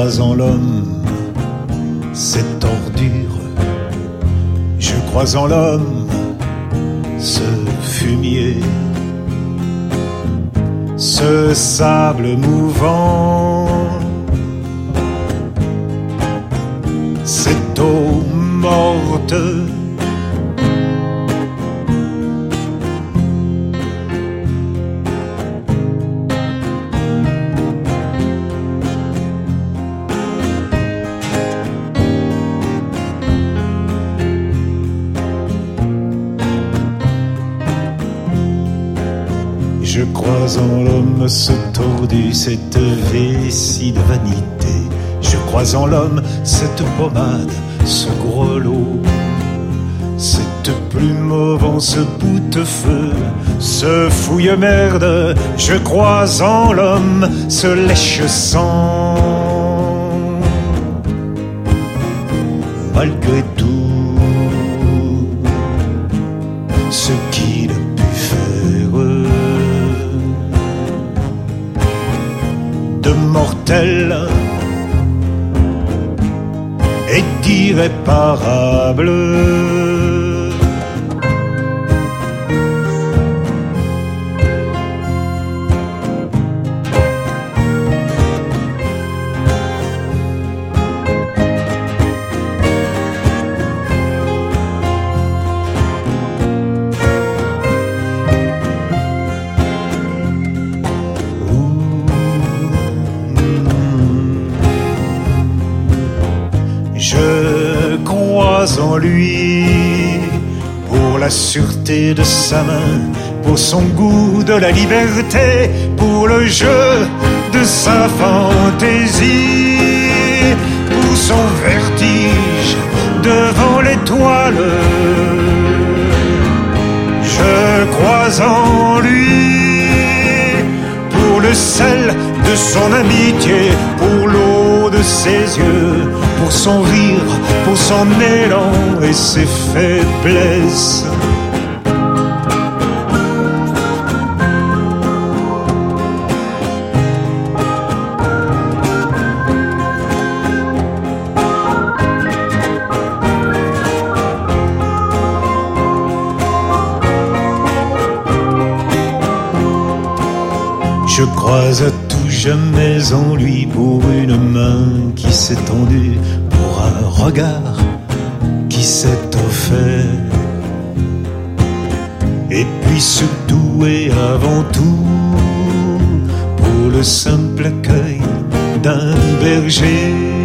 crois en l'homme, cette ordure. Je crois en l'homme, ce fumier, ce sable mouvant, cette eau morte. Je crois en l'homme ce tordu, cette vessie de vanité. Je crois en l'homme, cette pommade, ce grelot. Cette plume au vent, ce bout de feu, ce fouille merde. Je crois en l'homme, ce lèche sang. Malgré tout, mortel et d'irréparable. Je crois en lui pour la sûreté de sa main, pour son goût de la liberté, pour le jeu de sa fantaisie, pour son vertige devant l'étoile. Je crois en lui pour le sel de son amitié, pour l'eau de ses yeux, pour son rire, pour son élan et ses faiblesses. Je crois à jamais en lui pour une main qui s'est tendue, pour un regard qui s'est offert. Et puis surtout et avant tout, pour le simple accueil d'un berger.